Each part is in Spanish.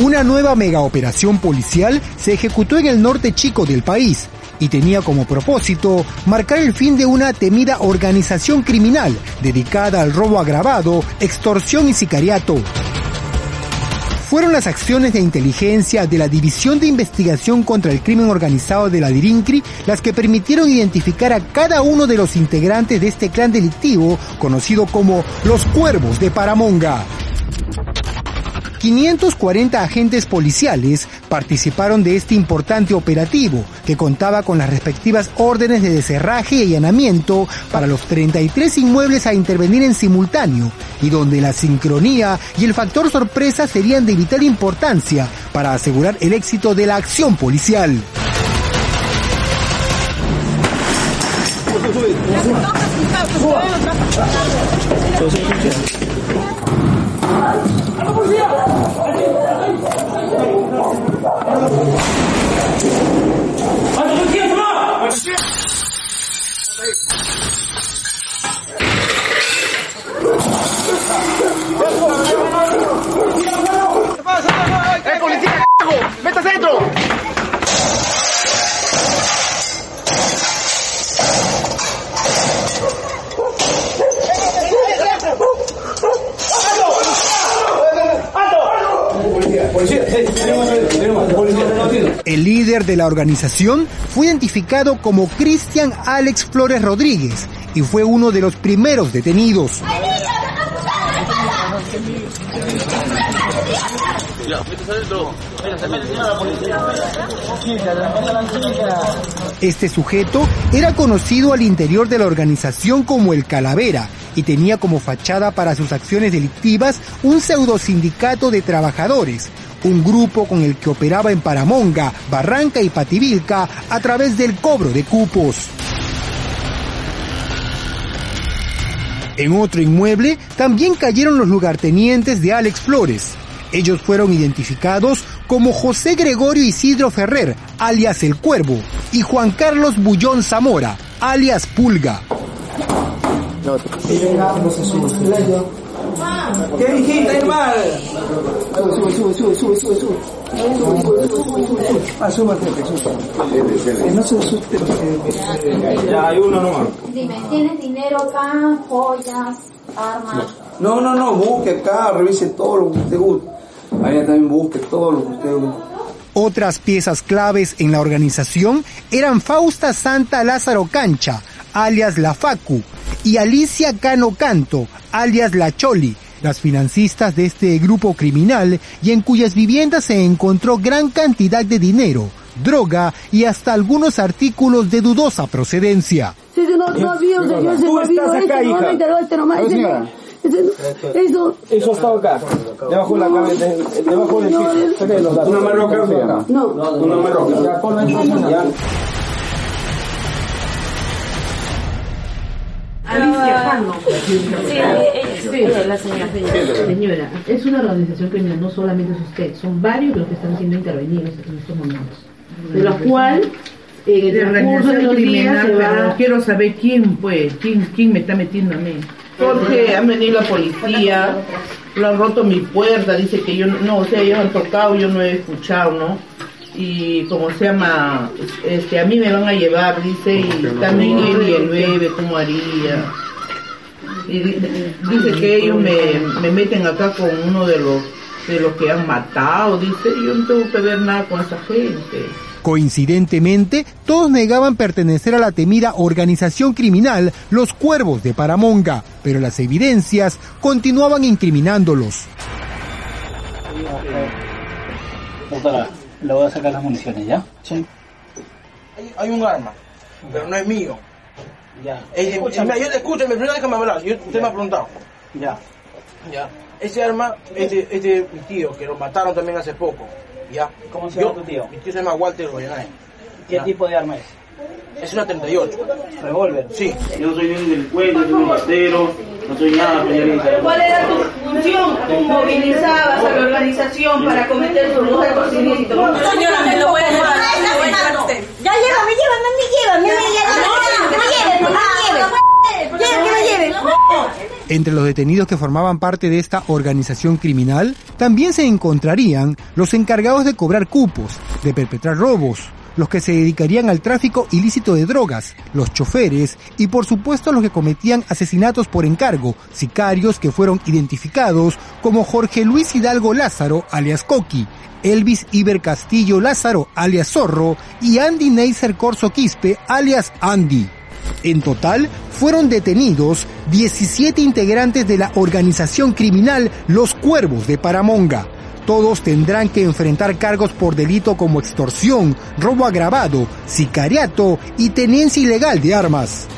Una nueva megaoperación policial se ejecutó en el norte chico del país y tenía como propósito marcar el fin de una temida organización criminal dedicada al robo agravado, extorsión y sicariato. Fueron las acciones de inteligencia de la División de Investigación contra el Crimen Organizado de la DIRINCRI las que permitieron identificar a cada uno de los integrantes de este clan delictivo conocido como los Cuervos de Paramonga. 540 agentes policiales participaron de este importante operativo, que contaba con las respectivas órdenes de deserraje y allanamiento para los 33 inmuebles a intervenir en simultáneo, y donde la sincronía y el factor sorpresa serían de vital importancia para asegurar el éxito de la acción policial. 啊都不接，俺都不接什么？俺接。El líder de la organización fue identificado como Cristian Alex Flores Rodríguez y fue uno de los primeros detenidos. Este sujeto era conocido al interior de la organización como el Calavera y tenía como fachada para sus acciones delictivas un pseudo sindicato de trabajadores, un grupo con el que operaba en Paramonga, Barranca y Pativilca a través del cobro de cupos. En otro inmueble también cayeron los lugartenientes de Alex Flores. Ellos fueron identificados como José Gregorio Isidro Ferrer, alias El Cuervo, y Juan Carlos Bullón Zamora, alias Pulga. ¿Qué dijiste, hermano? Sube, sube, sube, sube, sube, sube. Ah, súbate, súbate. No se asuste. Ya, hay uno nomás. Dime, ¿tienes dinero acá, joyas, armas? No, no, no, busque acá, revise todo lo que usted guste. Allá también busque todo lo que usted guste. Otras piezas claves en la organización eran Fausta Santa Lázaro Cancha, alias La Facu, y Alicia Cano Canto, alias La Choli, las financistas de este grupo criminal y en cuyas viviendas se encontró gran cantidad de dinero, droga y hasta algunos artículos de dudosa procedencia. Tú estás acá, hija. eso, Eso está acá. Debajo de la cabeza, debajo del piso. Una marroca no. Una marroca. Señora, es una organización criminal, no solamente es usted, son varios los que están siendo intervenidos en estos momentos. De los cuales, en el de transcurso de organización los días criminal, se pero va... quiero saber quién, pues, quién, quién me está metiendo a mí. Porque han venido la policía, lo han roto mi puerta, dice que yo, no, o sea, ellos han tocado, yo no he escuchado, ¿no? Y como se llama, este, a mí me van a llevar, dice, y también él y el bebé, ¿cómo haría? Y di- dice que ellos me, me meten acá con uno de los, de los que han matado, dice, yo no tengo que ver nada con esa gente. Coincidentemente, todos negaban pertenecer a la temida organización criminal Los Cuervos de Paramonga, pero las evidencias continuaban incriminándolos. Le voy a sacar las municiones, ¿ya? Sí. Hay, hay un arma, pero no es mío. Ya. Eh, mira, yo, escúchame, primero déjame hablar. Yo, usted me ha preguntado. Ya. Ya. ese arma es de, es de mi tío, que lo mataron también hace poco. ¿ya? ¿Cómo se Yo- llama tu tío? Mi tío se llama Walter Goyenay. ¿Qué Ya. tipo de arma es? Es una 38. ¿Revólver? Sí. Yo no soy ni un delincuente, no soy un no soy nada. ¿Cuál era tu función? Tú movilizabas a la organización para cometer sus actos ilícitos. Señora, me lo voy a llevar. me lo voy a llevar a usted. Ya llévame, llévame, me llévame, me llévame, que me lleven, que me lleven. Lleven, que me lleven. Entre los detenidos que formaban parte de esta organización criminal, también se encontrarían los encargados de cobrar cupos, de perpetrar robos, los que se dedicarían al tráfico ilícito de drogas, los choferes y por supuesto los que cometían asesinatos por encargo, sicarios que fueron identificados como Jorge Luis Hidalgo Lázaro, alias Coqui, Elvis Iber Castillo Lázaro, alias Zorro, y Andy Neisser Corso Quispe, alias Andy. En total, fueron detenidos 17 integrantes de la organización criminal Los Cuervos de Paramonga. Todos tendrán que enfrentar cargos por delito como extorsión, robo agravado, sicariato y tenencia ilegal de armas.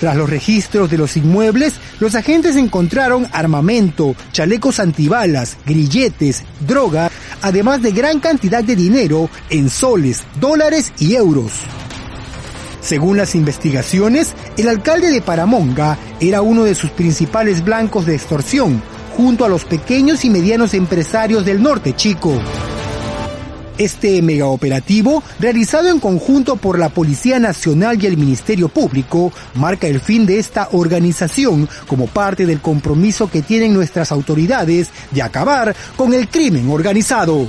Tras los registros de los inmuebles, los agentes encontraron armamento, chalecos antibalas, grilletes, droga, además de gran cantidad de dinero en soles, dólares y euros. Según las investigaciones, el alcalde de Paramonga era uno de sus principales blancos de extorsión, junto a los pequeños y medianos empresarios del norte chico. Este megaoperativo, realizado en conjunto por la Policía Nacional y el Ministerio Público, marca el fin de esta organización como parte del compromiso que tienen nuestras autoridades de acabar con el crimen organizado.